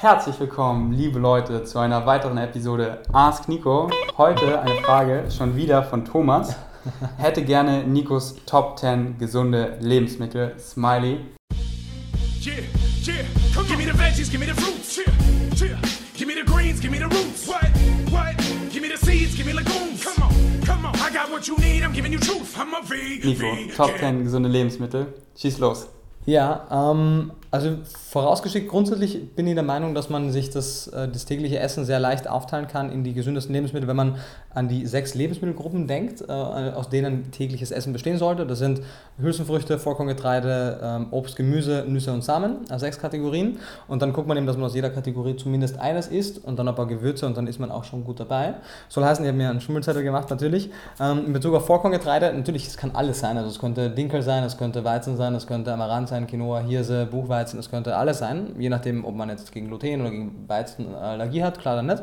Herzlich willkommen, liebe Leute, zu einer weiteren Episode Ask Nico. Heute eine Frage schon wieder von Thomas. Hätte gerne Nikos Top 10 gesunde Lebensmittel. Smiley. Yeah, yeah, come give me the veggies, give me the fruits. Yeah, yeah, give me the greens, give me the roots. What, what? Give me the seeds, give me legumes. Come on, come on. I got what you need, I'm giving you truth. I'm a vegan. Nico. Top 10 gesunde Lebensmittel. Schieß los. Ja, ähm, also vorausgeschickt, grundsätzlich bin ich der Meinung, dass man sich das, äh, das tägliche Essen sehr leicht aufteilen kann in die gesündesten Lebensmittel, wenn man an die sechs Lebensmittelgruppen denkt, äh, aus denen tägliches Essen bestehen sollte. Das sind Hülsenfrüchte, Vollkorngetreide, ähm, Obst, Gemüse, Nüsse und Samen, also sechs Kategorien. Und dann guckt man eben, dass man aus jeder Kategorie zumindest eines isst und dann ein paar Gewürze und dann ist man auch schon gut dabei. Soll heißen, ich habe mir einen Schummelzettel gemacht natürlich. Ähm, in Bezug auf Vollkorngetreide, natürlich, es kann alles sein. Also es könnte Dinkel sein, es könnte Weizen sein, es könnte Amaranth sein, Quinoa, Hirse, Buchweizen, es könnte alles sein, je nachdem, ob man jetzt gegen Gluten oder gegen Weizen Allergie hat, klar oder nicht.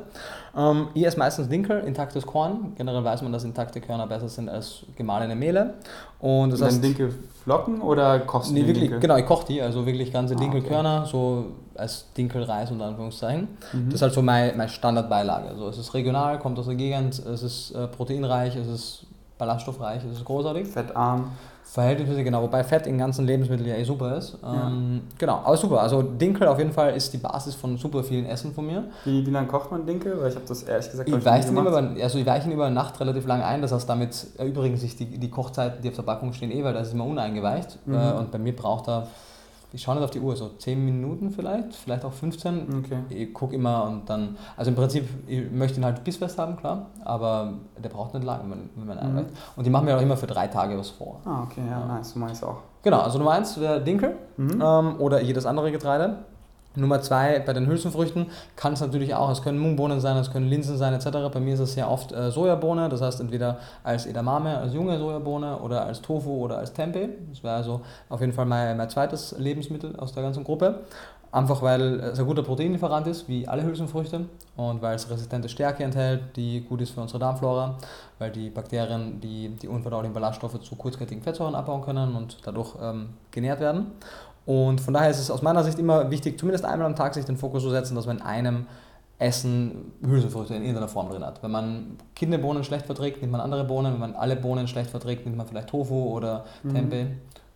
Ähm, ich esse meistens Dinkel, intaktes Korn. Generell weiß man, dass intakte Körner besser sind als gemahlene Mehle. Und das Dann heißt, Dinkel Flocken oder kochst du nee, wirklich, Dinkel? genau, ich koche die, also wirklich ganze Ah, Dinkelkörner, so als Dinkelreis unter Anführungszeichen. Mhm. Das ist halt so meine, meine Standardbeilage. Also es ist regional, kommt aus der Gegend, es ist äh, proteinreich, es ist ballaststoffreich, es ist großartig. Fettarm. Verhältnismäßig genau, wobei Fett in ganzen Lebensmitteln ja eh super ist. Ähm, Genau, aber super. Also Dinkel auf jeden Fall ist die Basis von super vielen Essen von mir. Wie, wie lange kocht man Dinkel? Weil ich habe das ehrlich gesagt Ich weiche über, also ich weiche ihn über Nacht relativ lang ein, das heißt damit erübrigen sich die, die Kochzeiten, die auf der Packung stehen, eh, weil das ist immer uneingeweicht. Mhm. Äh, Und bei mir braucht er, ich schaue nicht auf die Uhr, so 10 Minuten vielleicht, vielleicht auch 15. Okay. Ich gucke immer und dann, also im Prinzip, ich möchte ihn halt bissfest haben, klar, aber der braucht nicht lang, wenn man, wenn man Mhm. Und die machen mir auch immer für drei Tage was vor. Ah, okay, ja, nice, so mache ich es auch. Genau, also Nummer eins der Dinkel Mhm. ähm, oder jedes andere Getreide. Nummer zwei bei den Hülsenfrüchten kann es natürlich auch, es können Mungbohnen sein, es können Linsen sein etc. Bei mir ist es sehr oft äh, Sojabohne, das heißt entweder als Edamame, als junge Sojabohne oder als Tofu oder als Tempeh. Das wäre also auf jeden Fall mein, mein zweites Lebensmittel aus der ganzen Gruppe. Einfach weil es ein guter Proteinlieferant ist, wie alle Hülsenfrüchte und weil es resistente Stärke enthält, die gut ist für unsere Darmflora, weil die Bakterien die, die unverdaulichen Ballaststoffe zu kurzkettigen Fettsäuren abbauen können und dadurch ähm, genährt werden. Und von daher ist es aus meiner Sicht immer wichtig, zumindest einmal am Tag sich den Fokus zu setzen, dass man in einem Essen Hülsenfrüchte in irgendeiner Form drin hat. Wenn man Kidneybohnen schlecht verträgt, nimmt man andere Bohnen. Wenn man alle Bohnen schlecht verträgt, nimmt man vielleicht Tofu oder Mhm. Tempeh.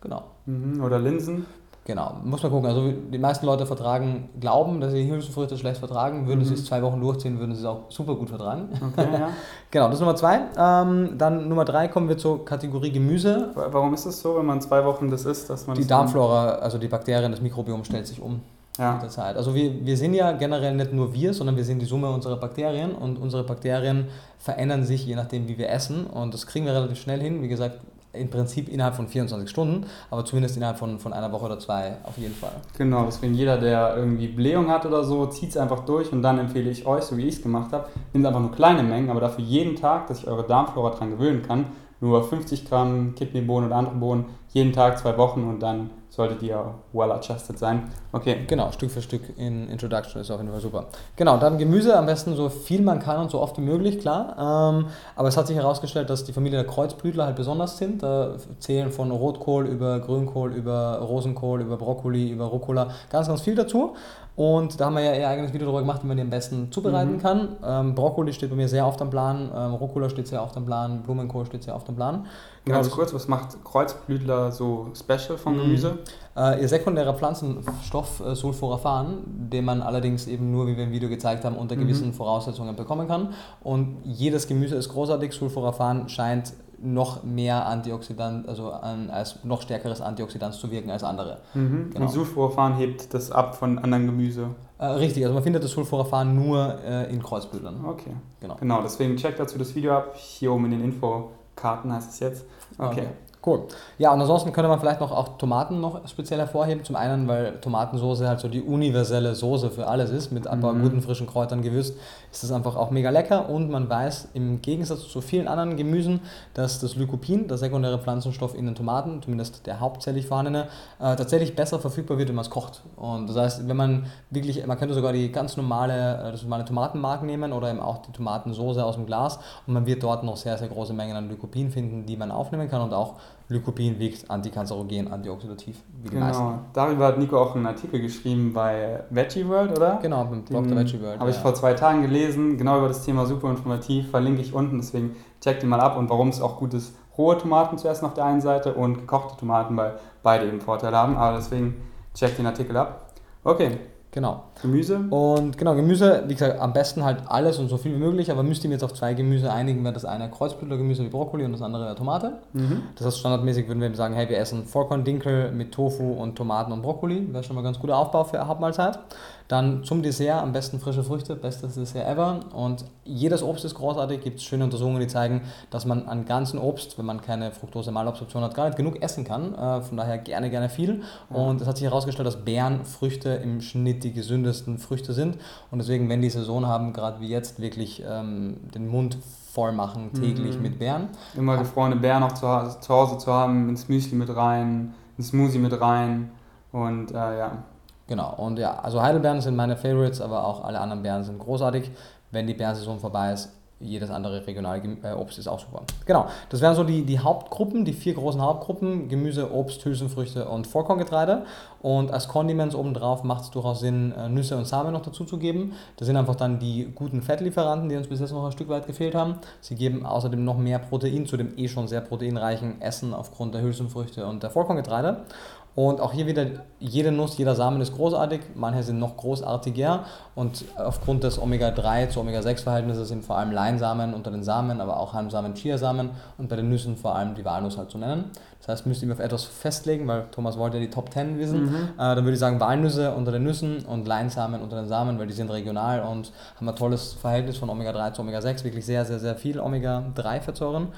Genau. Mhm. Oder Linsen. Genau, muss man gucken. Also die meisten Leute vertragen, glauben, dass sie Hülsenfrüchte schlecht vertragen. Würden Mhm. sie es zwei Wochen durchziehen, würden sie es auch super gut vertragen. Okay, ja. Genau, das ist Nummer zwei. Ähm, dann Nummer drei kommen wir zur Kategorie Gemüse. Wa- Warum ist es so, wenn man zwei Wochen das isst, dass man Die Darmflora, also die Bakterien, das Mikrobiom stellt sich um. Ja. mit der Zeit. Also wir, wir sind ja generell nicht nur wir, sondern wir sind die Summe unserer Bakterien und unsere Bakterien verändern sich je nachdem, wie wir essen und das kriegen wir relativ schnell hin. Wie gesagt, im Prinzip innerhalb von 24 Stunden, aber zumindest innerhalb von, von einer Woche oder zwei auf jeden Fall. Genau, deswegen jeder, der irgendwie Blähung hat oder so, zieht es einfach durch und dann empfehle ich euch, so wie ich es gemacht habe, nehmt einfach nur kleine Mengen, aber dafür jeden Tag, dass sich eure Darmflora dran gewöhnen kann, nur 50 Gramm Kidneybohnen oder andere Bohnen, jeden Tag zwei Wochen und dann solltet ihr well adjusted sein. Okay, Genau, Stück für Stück in Introduction ist auf jeden Fall super. Genau, dann Gemüse, am besten so viel man kann und so oft wie möglich, klar. Ähm, aber es hat sich herausgestellt, dass die Familie der Kreuzblütler halt besonders sind. Da zählen von Rotkohl über Grünkohl, über Rosenkohl, über Brokkoli, über Rucola, ganz, ganz viel dazu. Und da haben wir ja ihr eigenes Video darüber gemacht, wie man die am besten zubereiten Mhm. kann. Ähm, Brokkoli steht bei mir sehr oft am Plan, ähm, Rucola steht sehr oft am Plan, Blumenkohl steht sehr oft am Plan. Genau, ganz das- kurz, was macht Kreuzblütler so special vom Mhm. Gemüse? Äh, ihr sekundärer Pflanzenstoff äh, Sulforaphan, den man allerdings eben nur, wie wir im Video gezeigt haben, unter Mhm. gewissen Voraussetzungen bekommen kann. Und jedes Gemüse ist großartig. Sulforaphan scheint noch mehr Antioxidant, also an, als noch stärkeres Antioxidant zu wirken als andere. Mhm. Genau. Und Sulforaphan hebt das ab von anderen Gemüse. Äh, richtig, also man findet das Sulforaphan nur äh, in Kreuzblütlern. Okay. Genau. Genau, deswegen checkt dazu das Video ab. Hier oben in den Infokarten heißt es jetzt. Okay. Cool. Ja, und ansonsten könnte man vielleicht noch auch Tomaten noch speziell hervorheben. Zum einen, weil Tomatensoße halt so die universelle Soße für alles ist, mit ein paar Mhm. guten frischen Kräutern gewürzt, ist das einfach auch mega lecker. Und man weiß im Gegensatz zu vielen anderen Gemüsen, dass das Lycopin, der sekundäre Pflanzenstoff in den Tomaten, zumindest der hauptsächlich vorhandene, äh, tatsächlich besser verfügbar wird, wenn man es kocht. Und das heißt, wenn man wirklich, man könnte sogar die ganz normale, äh, das normale Tomatenmark nehmen oder eben auch die Tomatensoße aus dem Glas und man wird dort noch sehr, sehr große Mengen an Lycopin finden, die man aufnehmen kann und auch Lycopin wirkt antikanzerogen, antioxidativ, wie die Genau. meisten. Darüber hat Nico auch einen Artikel geschrieben bei Veggie World, oder? Genau, beim Blog der Veggie World. Habe ich ja. vor zwei Tagen gelesen, genau über das Thema super informativ, verlinke ich unten, deswegen checkt ihn mal ab und warum es auch gut ist, rohe Tomaten zu essen auf der einen Seite und gekochte Tomaten, weil beide eben Vorteile haben, aber deswegen checkt den Artikel ab. Okay, Genau. Gemüse. Und genau, Gemüse, wie gesagt, am besten halt alles und so viel wie möglich, aber müsst ihr mir jetzt auf zwei Gemüse einigen, wäre das eine Kreuzblütlergemüse wie Brokkoli und das andere wäre Tomate. Mhm. Das heißt, standardmäßig würden wir eben sagen, hey, wir essen Vollkorn-Dinkel mit Tofu und Tomaten und Brokkoli. Wäre schon mal ein ganz guter Aufbau für eine Hauptmahlzeit. Dann zum Dessert am besten frische Früchte, bestes Dessert ever. Und jedes Obst ist großartig. Gibt es schöne Untersuchungen, die zeigen, dass man an ganzen Obst, wenn man keine Fructose-Malabsorption hat, gar nicht genug essen kann. Äh, Von daher gerne, gerne viel. Und es hat sich herausgestellt, dass Beeren, Früchte im Schnitt die gesündesten Früchte sind. Und deswegen, wenn die Saison haben, gerade wie jetzt, wirklich ähm, den Mund voll machen täglich Mhm. mit Beeren. Immer gefrorene Beeren auch zu, zu Hause zu haben, ins Müsli mit rein, ins Smoothie mit rein und äh, ja. Genau, und ja, also Heidelbeeren sind meine Favorites, aber auch alle anderen Beeren sind großartig. Wenn die Beerensaison vorbei ist, jedes andere regionale äh, Obst ist auch super. Genau, das wären so die, die Hauptgruppen, die vier großen Hauptgruppen: Gemüse, Obst, Hülsenfrüchte und Vollkorngetreide. Und als Condiments obendrauf macht es durchaus Sinn, äh, Nüsse und Samen noch dazu zu geben. Das sind einfach dann die guten Fettlieferanten, die uns bis jetzt noch ein Stück weit gefehlt haben. Sie geben außerdem noch mehr Protein zu dem eh schon sehr proteinreichen Essen aufgrund der Hülsenfrüchte und der Vollkorngetreide. Und auch hier wieder, jede Nuss, jeder Samen ist großartig, manche sind noch großartiger und aufgrund des Omega-3 zu Omega-6-Verhältnisses sind vor allem Leinsamen unter den Samen, aber auch Hanfsamen, Chiasamen und bei den Nüssen vor allem die Walnuss halt zu nennen. Das heißt, müsst ihr mir auf etwas festlegen, weil Thomas wollte ja die Top 10 wissen. Mhm. Äh, dann würde ich sagen Walnüsse unter den Nüssen und Leinsamen unter den Samen, weil die sind regional und haben ein tolles Verhältnis von Omega-3 zu Omega-6, wirklich sehr, sehr, sehr viel Omega-3-Fettsäuren.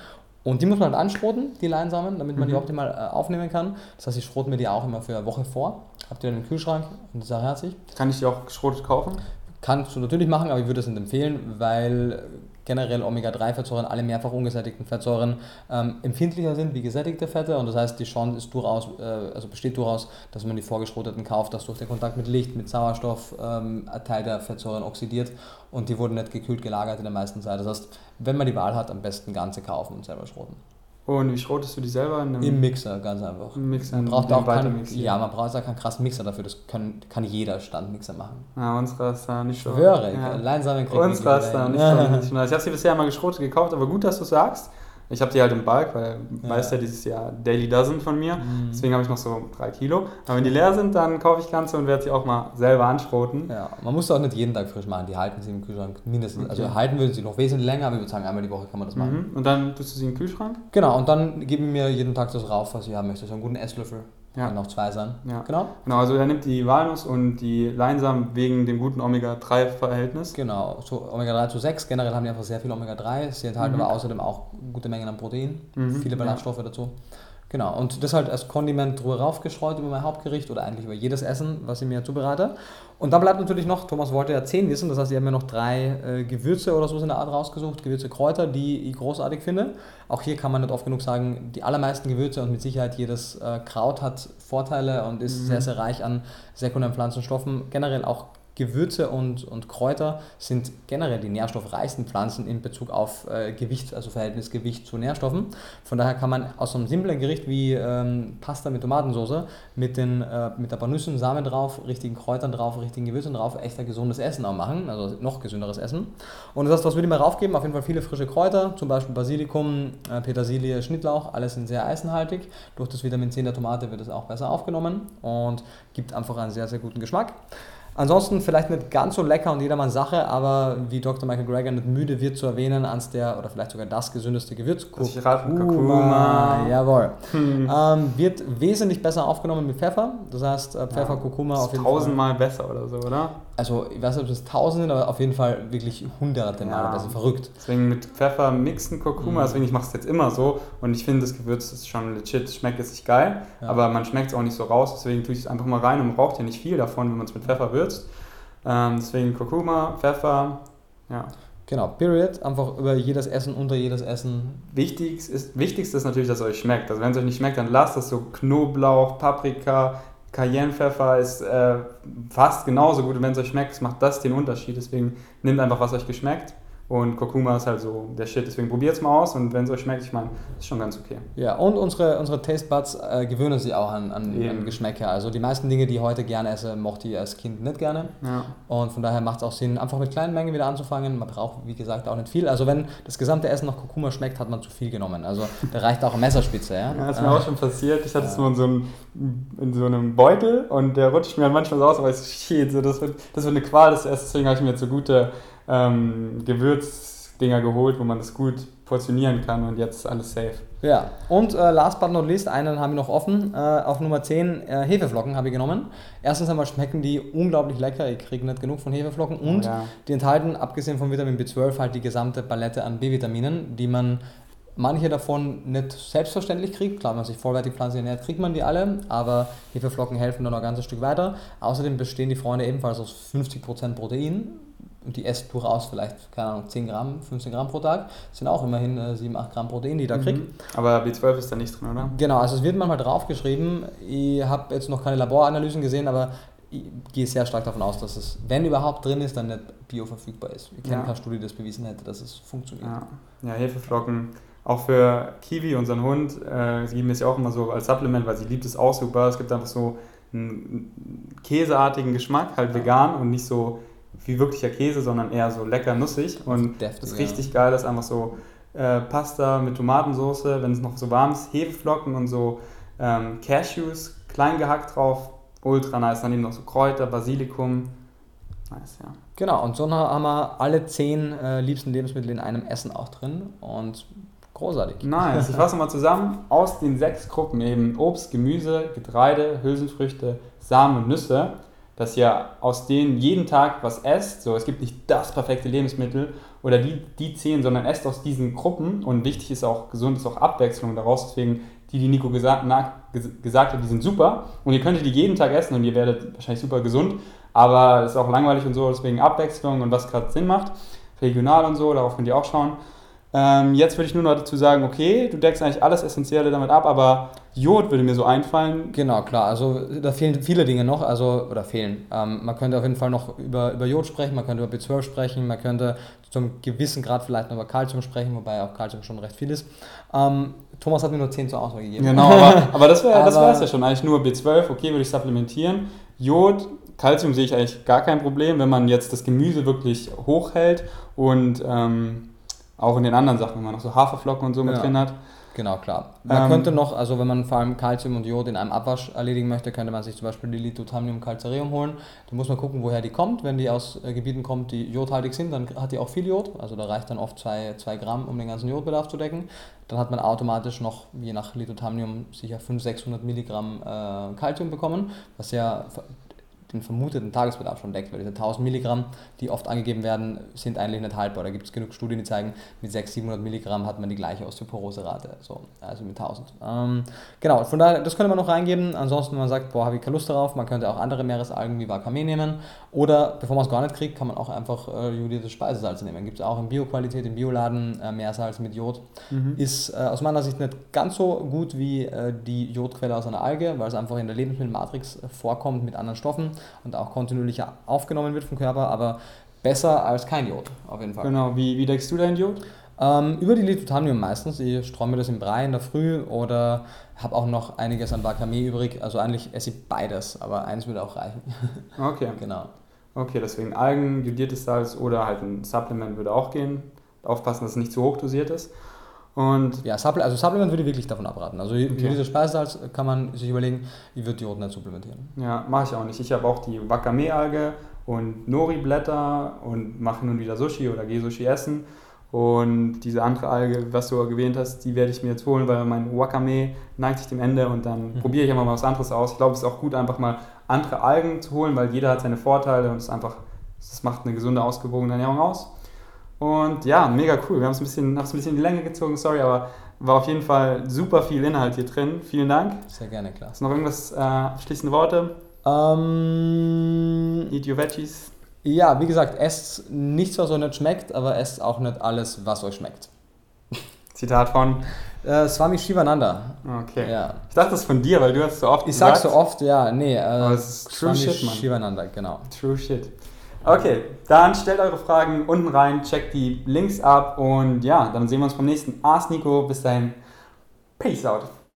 Und die muss man halt anschroten, die Leinsamen, damit man die Mhm. optimal äh, aufnehmen kann. Das heißt, ich schrote mir die auch immer für eine Woche vor. Habt ihr dann im Kühlschrank und auch herzig. Kann ich die auch geschrotet kaufen? Kannst du natürlich machen, aber ich würde es nicht empfehlen, weil generell Omega-3-Fettsäuren, alle mehrfach ungesättigten Fettsäuren ähm, empfindlicher sind wie gesättigte Fette und das heißt, die Chance ist durchaus, äh, also besteht durchaus, dass man die vorgeschroteten kauft, dass durch den Kontakt mit Licht, mit Sauerstoff ähm, ein Teil der Fettsäuren oxidiert und die wurden nicht gekühlt gelagert in der meisten Zeit. Das heißt, wenn man die Wahl hat, am besten ganze kaufen und selber schroten. Und wie schrotest du die selber? In einem Im Mixer, ganz einfach. im Mixer? Man braucht auch keinen, Weitermix? ja, man braucht auch keinen krassen Mixer dafür, das kann, kann jeder Standmixer machen. Ja, unserer ist da nicht so. Schwöre, Ja. Leinsamen kriegt Unserer ist da nicht so. Nice. Ich habe sie bisher mal geschrotet gekauft, aber gut, dass du sagst. Ich habe die halt im Bulk, weil Ja. weißt ja dieses Jahr Daily Dozen von mir. Mhm. Deswegen habe ich noch so drei Kilo. Aber wenn die leer sind, dann kaufe ich ganze und werde sie auch mal selber anschroten. Ja, man muss auch nicht jeden Tag frisch machen, die halten sie im Kühlschrank mindestens. Also Okay. halten würden sie noch wesentlich länger, aber ich würde sagen, einmal die Woche kann man das machen. Mhm. Und dann tust du sie den Kühlschrank? Genau, und dann geben wir jeden Tag das rauf, was ich haben möchte. So einen guten Esslöffel. Ja. Kann auch zwei sein. Ja. Genau. Genau, also er nimmt die Walnuss und die Leinsamen wegen dem guten Omega-3-Verhältnis. Genau, so Omega-3 zu 6. Generell haben die einfach sehr viel Omega-3. Sie enthalten Mhm. aber außerdem auch gute Mengen an Protein, Mhm, viele Ballaststoffe dazu. Genau, und das halt als Kondiment drüber raufgestreut über mein Hauptgericht oder eigentlich über jedes Essen, was ich mir zubereite. Und dann bleibt natürlich noch, Thomas wollte ja 10 wissen, das heißt, ich habe mir noch drei äh, Gewürze oder so in der Art rausgesucht, Gewürze, Kräuter, die ich großartig finde. Auch hier kann man nicht oft genug sagen, die allermeisten Gewürze und mit Sicherheit jedes äh, Kraut hat Vorteile und ist Mhm. sehr, sehr reich an sekundären Pflanzenstoffen. Generell auch Gewürze und, und Kräuter sind generell die nährstoffreichsten Pflanzen in Bezug auf äh, Gewicht, also Verhältnis Gewicht zu Nährstoffen. Von daher kann man aus so einem simplen Gericht wie ähm, Pasta mit Tomatensauce mit, den, äh, mit ein paar Nüssen, Samen drauf, richtigen Kräutern drauf, richtigen Gewürzen drauf, echt ein gesundes Essen auch machen, also noch gesünderes Essen. Und das heißt, was würde ich mir raufgeben? Auf jeden Fall viele frische Kräuter, zum Beispiel Basilikum, äh, Petersilie, Schnittlauch, alles sind sehr eisenhaltig. Durch das Vitamin C in der Tomate wird es auch besser aufgenommen und gibt einfach einen sehr, sehr guten Geschmack. Ansonsten vielleicht nicht ganz so lecker und jedermanns Sache, aber wie Dr. Michael Greger nicht müde wird zu erwähnen, eins der oder vielleicht sogar das gesündeste Gewürz. Kurkuma. Jawohl. Hm. Ähm, wird wesentlich besser aufgenommen mit Pfeffer. Das heißt, äh, Pfeffer, Ja, Kurkuma auf jeden Fall. tausendmal besser oder so, oder? Also, ich weiß nicht, ob es tausend sind, aber auf jeden Fall wirklich hunderte Mal Ja. besser. Verrückt. Deswegen mit Pfeffer mixen Kurkuma, Mhm. deswegen ich mache es jetzt immer so und ich finde das Gewürz ist schon legit, schmeckt jetzt nicht geil, Ja. aber man schmeckt es auch nicht so raus, deswegen tue ich es einfach mal rein und braucht ja nicht viel davon, wenn man es mit Pfeffer würzt. Ähm, deswegen Kurkuma, Pfeffer, ja. Genau, Period. Einfach über jedes Essen, unter jedes Essen. Wichtig ist, wichtigste ist natürlich, dass es euch schmeckt. Also wenn es euch nicht schmeckt, dann lasst es so Knoblauch, Paprika, Cayennepfeffer ist äh, fast genauso gut. Und wenn es euch schmeckt, macht das den Unterschied. Deswegen nehmt einfach, was euch geschmeckt Und Kurkuma ist halt so der Shit. Deswegen probiert es mal aus und wenn es euch schmeckt, ich meine, ist schon ganz okay. Ja, und unsere, unsere Taste Buds äh, gewöhnen sich auch an, an, an Geschmäcker. Also die meisten Dinge, die ich heute gerne esse, mochte ich als Kind nicht gerne. Ja. Und von daher macht es auch Sinn, einfach mit kleinen Mengen wieder anzufangen. Man braucht, wie gesagt, auch nicht viel. Also wenn das gesamte Essen nach Kurkuma schmeckt, hat man zu viel genommen. Also da reicht auch eine Messerspitze. Ja, Ja, das ist mir Äh, auch schon passiert. Ich hatte es Ja. nur in so, einem, in so einem Beutel und der rutscht mir manchmal so aus, aber ich shit, so, das, wird, das wird eine Qual, das Essen. Deswegen habe ich mir jetzt so gute ähm, Gewürzdinger geholt, wo man das gut portionieren kann und jetzt alles safe. Ja, und äh, last but not least, einen haben wir noch offen. Äh, auf Nummer 10 äh, Hefeflocken habe ich genommen. Erstens einmal schmecken die unglaublich lecker. Ich kriege nicht genug von Hefeflocken. Und Ja. die enthalten, abgesehen von Vitamin B12, halt die gesamte Palette an B-Vitaminen, die man manche davon nicht selbstverständlich kriegt. Klar, wenn man sich vollwertig pflanzlich ernährt, kriegt man die alle, aber Hefeflocken helfen dann noch ein ganzes Stück weiter. Außerdem bestehen die Freunde ebenfalls aus 50% Protein. Und die esst durchaus vielleicht, keine Ahnung, 10 Gramm, 15 Gramm pro Tag. Das sind auch immerhin äh, 7, 8 Gramm Protein, die ich da kriegt. Mhm. Aber B12 ist da nicht drin, oder? Genau, also es wird manchmal draufgeschrieben. Ich habe jetzt noch keine Laboranalysen gesehen, aber ich gehe sehr stark davon aus, dass es, wenn überhaupt drin ist, dann nicht bioverfügbar ist. Ich kenne Ja. keine Studie, die das bewiesen hätte, dass es funktioniert. Ja, ja Hefeflocken. Auch für Kiwi, unseren Hund, äh, sie geben es ja auch immer so als Supplement, weil sie liebt es auch super. Es gibt einfach so einen käseartigen Geschmack, halt vegan und nicht so wie wirklicher Käse, sondern eher so lecker nussig. Und Deftig, das ist ja. richtig geil, das ist einfach so äh, Pasta mit Tomatensauce, wenn es noch so warm ist, Hefeflocken und so ähm, Cashews, klein gehackt drauf, ultra nice. Dann eben noch so Kräuter, Basilikum. Nice, ja. Genau, und so haben wir alle zehn äh, liebsten Lebensmittel in einem Essen auch drin und großartig. Nice. Ich fasse mal zusammen. Aus den sechs Gruppen eben Obst, Gemüse, Getreide, Hülsenfrüchte, Samen und Nüsse, dass ihr aus denen jeden Tag was esst. So, es gibt nicht das perfekte Lebensmittel oder die, die zehn, sondern esst aus diesen Gruppen. Und wichtig ist auch, gesund ist auch Abwechslung daraus. Deswegen, die, die Nico gesagt, na, ges- gesagt hat, die sind super. Und ihr könntet die jeden Tag essen und ihr werdet wahrscheinlich super gesund. Aber es ist auch langweilig und so, deswegen Abwechslung und was gerade Sinn macht. Regional und so, darauf könnt ihr auch schauen. Ähm, jetzt würde ich nur noch dazu sagen, okay, du deckst eigentlich alles Essentielle damit ab, aber Jod würde mir so einfallen. Genau, klar. Also da fehlen viele Dinge noch, also oder fehlen. Ähm, man könnte auf jeden Fall noch über, über Jod sprechen, man könnte über B12 sprechen, man könnte zum gewissen Grad vielleicht noch über Kalzium sprechen, wobei auch Kalzium schon recht viel ist. Ähm, Thomas hat mir nur 10 zur Auswahl gegeben. Genau, aber, aber das wäre das wär's ja schon. Eigentlich nur B12, okay, würde ich supplementieren. Jod, Calcium sehe ich eigentlich gar kein Problem, wenn man jetzt das Gemüse wirklich hochhält und ähm, auch in den anderen Sachen, wenn man noch so Haferflocken und so mit Ja. drin hat. Genau, klar. Man Ähm, könnte noch, also wenn man vor allem Calcium und Jod in einem Abwasch erledigen möchte, könnte man sich zum Beispiel die Lithothamnium calcareum holen. Da muss man gucken, woher die kommt. Wenn die aus äh, Gebieten kommt, die jodhaltig sind, dann hat die auch viel Jod. Also da reicht dann oft 2 Gramm, um den ganzen Jodbedarf zu decken. Dann hat man automatisch noch, je nach Lithothamnium, sicher 500, 600 Milligramm äh, Calcium bekommen, was ja den vermuteten Tagesbedarf schon deckt, weil diese 1000 Milligramm, die oft angegeben werden, sind eigentlich nicht haltbar. Da gibt es genug Studien, die zeigen, mit 600, 700 Milligramm hat man die gleiche Osteoporose-Rate, so, also mit 1000. Ähm, genau, von daher, das könnte man noch reingeben. Ansonsten, wenn man sagt, boah, habe ich keine Lust darauf, man könnte auch andere Meeresalgen wie Wakame nehmen. Oder, bevor man es gar nicht kriegt, kann man auch einfach äh, jodiertes Speisesalz nehmen. Gibt es auch in Bioqualität, im Bioladen, äh, Meersalz mit Jod. Ist äh, aus meiner Sicht nicht ganz so gut wie äh, die Jodquelle aus einer Alge, weil es einfach in der Lebensmittelmatrix äh, vorkommt mit anderen Stoffen und auch kontinuierlich aufgenommen wird vom Körper, aber besser als kein Jod, auf jeden Fall. Genau, wie, wie deckst du dein Jod? Ähm, über die Lithothamnium meistens. Ich streue mir das im Brei in der Früh oder habe auch noch einiges an Wakame übrig. Also eigentlich esse ich beides, aber eins würde auch reichen. Okay. genau. Okay, deswegen Algen, jodiertes Salz oder halt ein Supplement würde auch gehen. Aufpassen, dass es nicht zu hoch dosiert ist. Und Ja, Supple also Supplement würde ich wirklich davon abraten. Also für Okay. diese Speisesalz kann man sich überlegen, ich würde Jod nicht supplementieren. ja, mache ich auch nicht. Ich habe auch die Wakame-Alge und Nori-Blätter und mache nun wieder Sushi oder gehe Sushi essen. Und diese andere Alge, was du gewähnt hast, die werde ich mir jetzt holen, weil mein Wakame neigt sich dem Ende und dann Mhm. probiere ich einfach mal was anderes aus. Ich glaube, es ist auch gut, einfach mal andere Algen zu holen, weil jeder hat seine Vorteile und es einfach, das macht eine gesunde, ausgewogene Ernährung aus. Und ja, mega cool. Wir haben es ein bisschen, haben es ein bisschen in die Länge gezogen, sorry, aber war auf jeden Fall super viel Inhalt hier drin. Vielen Dank. Sehr gerne, klar. Hast du noch irgendwas äh, abschließende Worte? Ähm, Eat your veggies. ja, wie gesagt, esst nichts, was euch nicht schmeckt, aber esst auch nicht alles, was euch schmeckt. Zitat von. Äh, Swami Shivananda. Okay. Ja. Ich dachte das von dir, weil du hast so oft Ich gesagt. so oft, ja, nee. Äh, true Swami shit, Mann. Shivananda, genau. True shit. Okay, dann stellt eure Fragen unten rein, checkt die Links ab und ja, dann sehen wir uns beim nächsten Ask Nico. Bis dahin, Peace out.